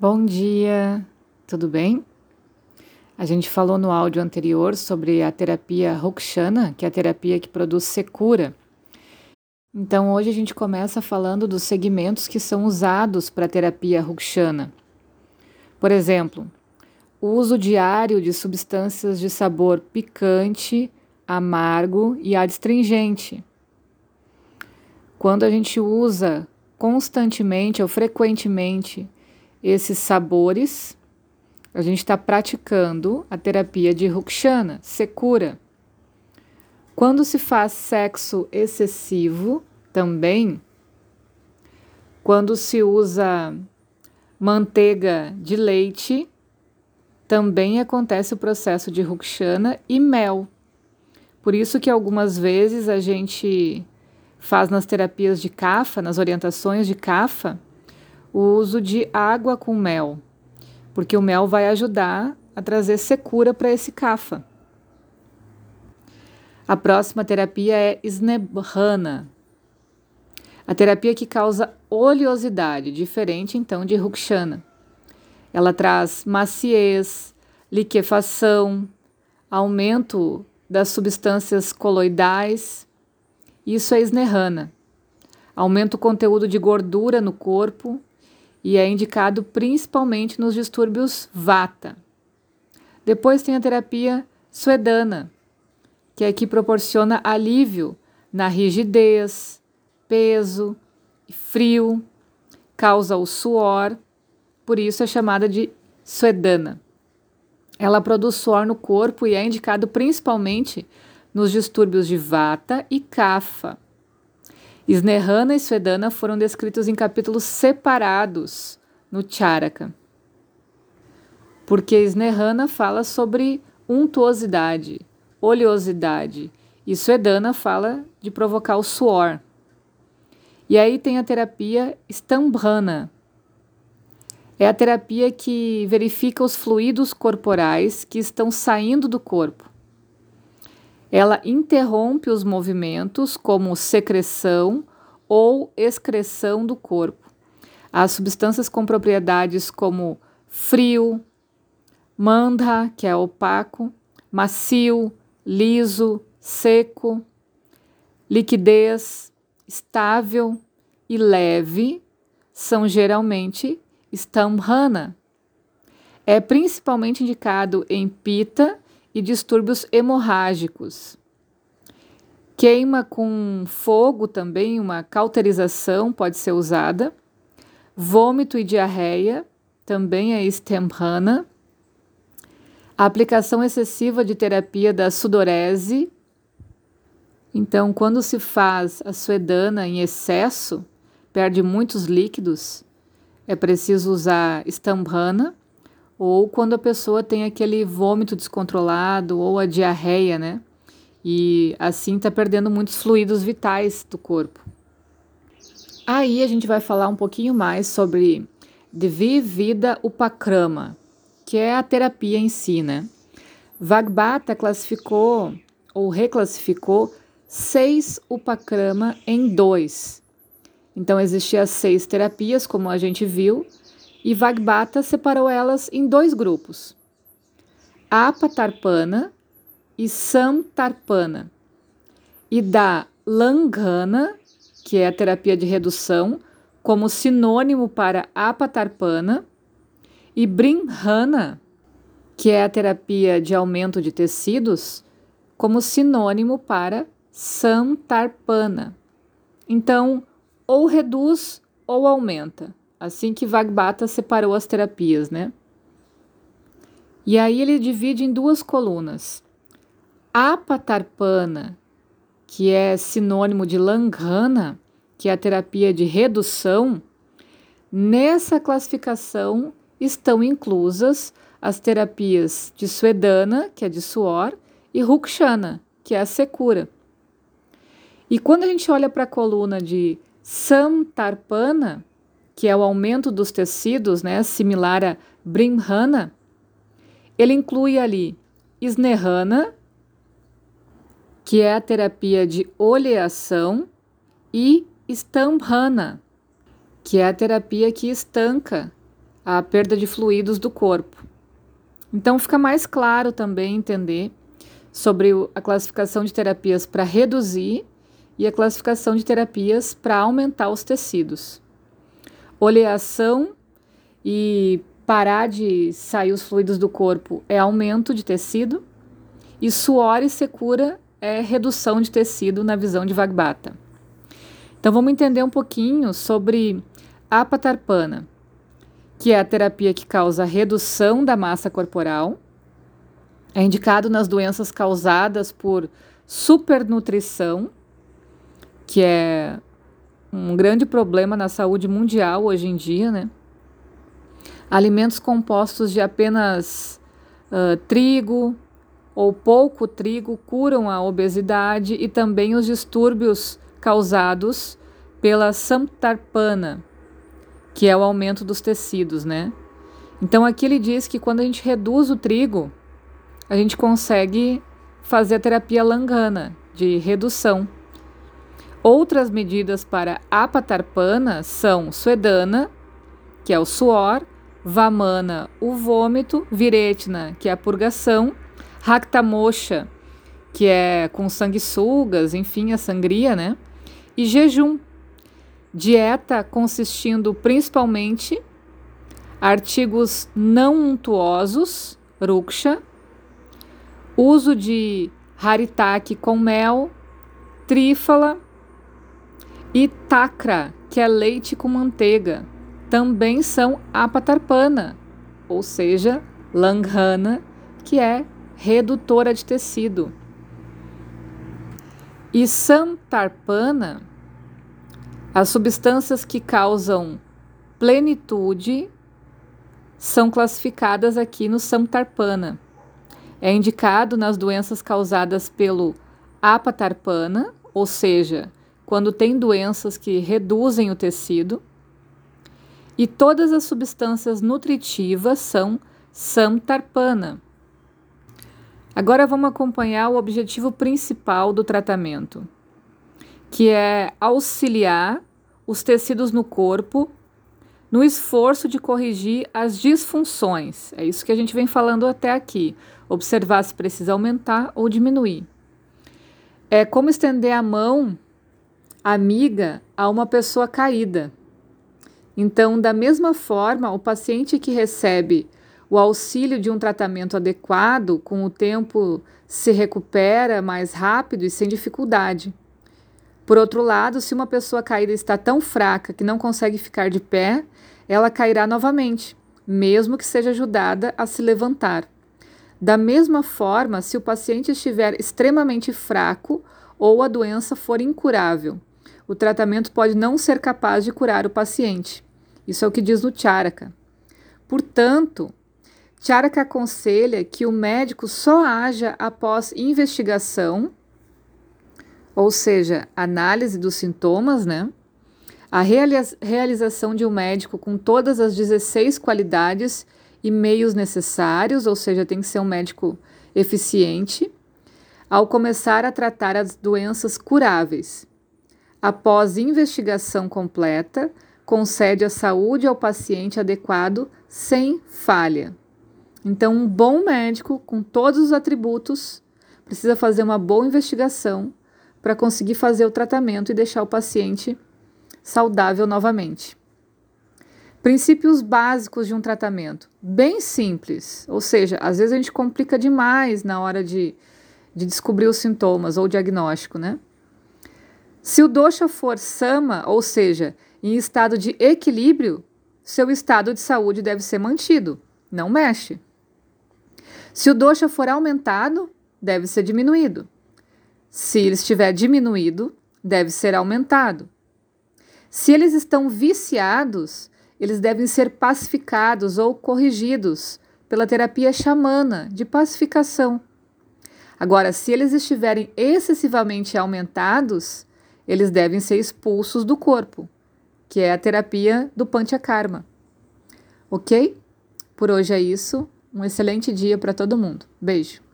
Bom dia, tudo bem? A gente falou no áudio anterior sobre a terapia Rokshana, que é a terapia que produz secura. Então hoje a gente começa falando dos segmentos que são usados para a terapia Rokshana. Por exemplo, o uso diário de substâncias de sabor picante, amargo e adstringente. Quando a gente usa constantemente ou frequentemente esses sabores, a gente está praticando a terapia de Rukshana, secura. Quando se faz sexo excessivo, também, quando se usa manteiga de leite, também acontece o processo de Rukshana e mel. Por isso que algumas vezes a gente faz nas terapias de Kapha, nas orientações de Kapha, o uso de água com mel, porque o mel vai ajudar a trazer secura para esse kafa. A próxima terapia é Snebhana, a terapia que causa oleosidade, diferente então de Rukshana. Ela traz maciez, liquefação, aumento das substâncias coloidais. Isso é Snehana. Aumenta o conteúdo de gordura no corpo e é indicado principalmente nos distúrbios Vata. Depois tem a terapia suedana, que é que proporciona alívio na rigidez, peso, frio, causa o suor, por isso é chamada de suedana. Ela produz suor no corpo e é indicado principalmente nos distúrbios de Vata e Kapha. Snehana e Swedana foram descritos em capítulos separados no Charaka. Porque Snehana fala sobre untuosidade, oleosidade, e Swedana fala de provocar o suor. E aí tem a terapia Stambhana. É a terapia que verifica os fluidos corporais que estão saindo do corpo ela interrompe os movimentos como secreção ou excreção do corpo. As substâncias com propriedades como frio, mandha, que é opaco, macio, liso, seco, liquidez, estável e leve são geralmente stamhana. É principalmente indicado em pita e distúrbios hemorrágicos. Queima com fogo também, uma cauterização pode ser usada. Vômito e diarreia também é extemrana. A aplicação excessiva de terapia da sudorese. Então, quando se faz a suedana em excesso, perde muitos líquidos, é preciso usar estambrana ou quando a pessoa tem aquele vômito descontrolado ou a diarreia, né? E assim está perdendo muitos fluidos vitais do corpo. Aí a gente vai falar um pouquinho mais sobre Dvivida Upakrama, que é a terapia em si, né? Vagbata classificou ou reclassificou seis Upakrama em dois. Então existiam seis terapias, como a gente viu, e Vagbata separou elas em dois grupos: Apatarpana e Samtarpana, e dá Langana, que é a terapia de redução, como sinônimo para Apatarpana, e Brinhana, que é a terapia de aumento de tecidos, como sinônimo para Samtarpana. Então, ou reduz ou aumenta assim que Vagbata separou as terapias, né? E aí ele divide em duas colunas. Apatarpana, que é sinônimo de Langhana, que é a terapia de redução, nessa classificação estão inclusas as terapias de Swedana, que é de suor, e Rukshana, que é a secura. E quando a gente olha para a coluna de Samtarpana, que é o aumento dos tecidos, né, similar a Brimhana, ele inclui ali Snehana, que é a terapia de oleação, e Stambhana, que é a terapia que estanca a perda de fluidos do corpo. Então fica mais claro também entender sobre a classificação de terapias para reduzir e a classificação de terapias para aumentar os tecidos. Oleação e parar de sair os fluidos do corpo é aumento de tecido e suor e secura é redução de tecido na visão de Vagbata. Então vamos entender um pouquinho sobre a patarpana, que é a terapia que causa redução da massa corporal. É indicado nas doenças causadas por supernutrição, que é um grande problema na saúde mundial hoje em dia, né? Alimentos compostos de apenas uh, trigo, ou pouco trigo curam a obesidade e também os distúrbios causados pela samtarpana, que é o aumento dos tecidos, né? Então aqui ele diz que quando a gente reduz o trigo, a gente consegue fazer a terapia langana, de redução. Outras medidas para apatarpana são suedana, que é o suor, vamana, o vômito, viretna, que é a purgação, Raktamosha, que é com sanguessugas, enfim, a sangria, né? E jejum, dieta consistindo principalmente artigos não untuosos, ruksha, uso de haritaki com mel, trífala e takra, que é leite com manteiga, também são apatarpana, ou seja, langhana, que é redutora de tecido. E santarpana, as substâncias que causam plenitude são classificadas aqui no santarpana. É indicado nas doenças causadas pelo apatarpana, ou seja, quando tem doenças que reduzem o tecido. E todas as substâncias nutritivas são samtarpana. Agora vamos acompanhar o objetivo principal do tratamento, que é auxiliar os tecidos no corpo no esforço de corrigir as disfunções. É isso que a gente vem falando até aqui. Observar se precisa aumentar ou diminuir. É como estender a mão amiga a uma pessoa caída. Então, da mesma forma, o paciente que recebe o auxílio de um tratamento adequado, com o tempo se recupera mais rápido e sem dificuldade. Por outro lado, se uma pessoa caída está tão fraca que não consegue ficar de pé, ela cairá novamente, mesmo que seja ajudada a se levantar. Da mesma forma, se o paciente estiver extremamente fraco ou a doença for incurável, o tratamento pode não ser capaz de curar o paciente. Isso é o que diz o Charaka. Portanto, Charaka aconselha que o médico só haja após investigação, ou seja, análise dos sintomas, né? A realização de um médico com todas as 16 qualidades e meios necessários, ou seja, tem que ser um médico eficiente, ao começar a tratar as doenças curáveis. Após investigação completa, concede a saúde ao paciente adequado sem falha. Então, um bom médico, com todos os atributos, precisa fazer uma boa investigação para conseguir fazer o tratamento e deixar o paciente saudável novamente. Princípios básicos de um tratamento. Bem simples, ou seja, às vezes a gente complica demais na hora de, de descobrir os sintomas ou diagnóstico, né? Se o dosha for sama, ou seja, em estado de equilíbrio, seu estado de saúde deve ser mantido, não mexe. Se o dosha for aumentado, deve ser diminuído. Se ele estiver diminuído, deve ser aumentado. Se eles estão viciados, eles devem ser pacificados ou corrigidos pela terapia xamana de pacificação. Agora, se eles estiverem excessivamente aumentados, eles devem ser expulsos do corpo, que é a terapia do Panchakarma. Ok? Por hoje é isso. Um excelente dia para todo mundo. Beijo.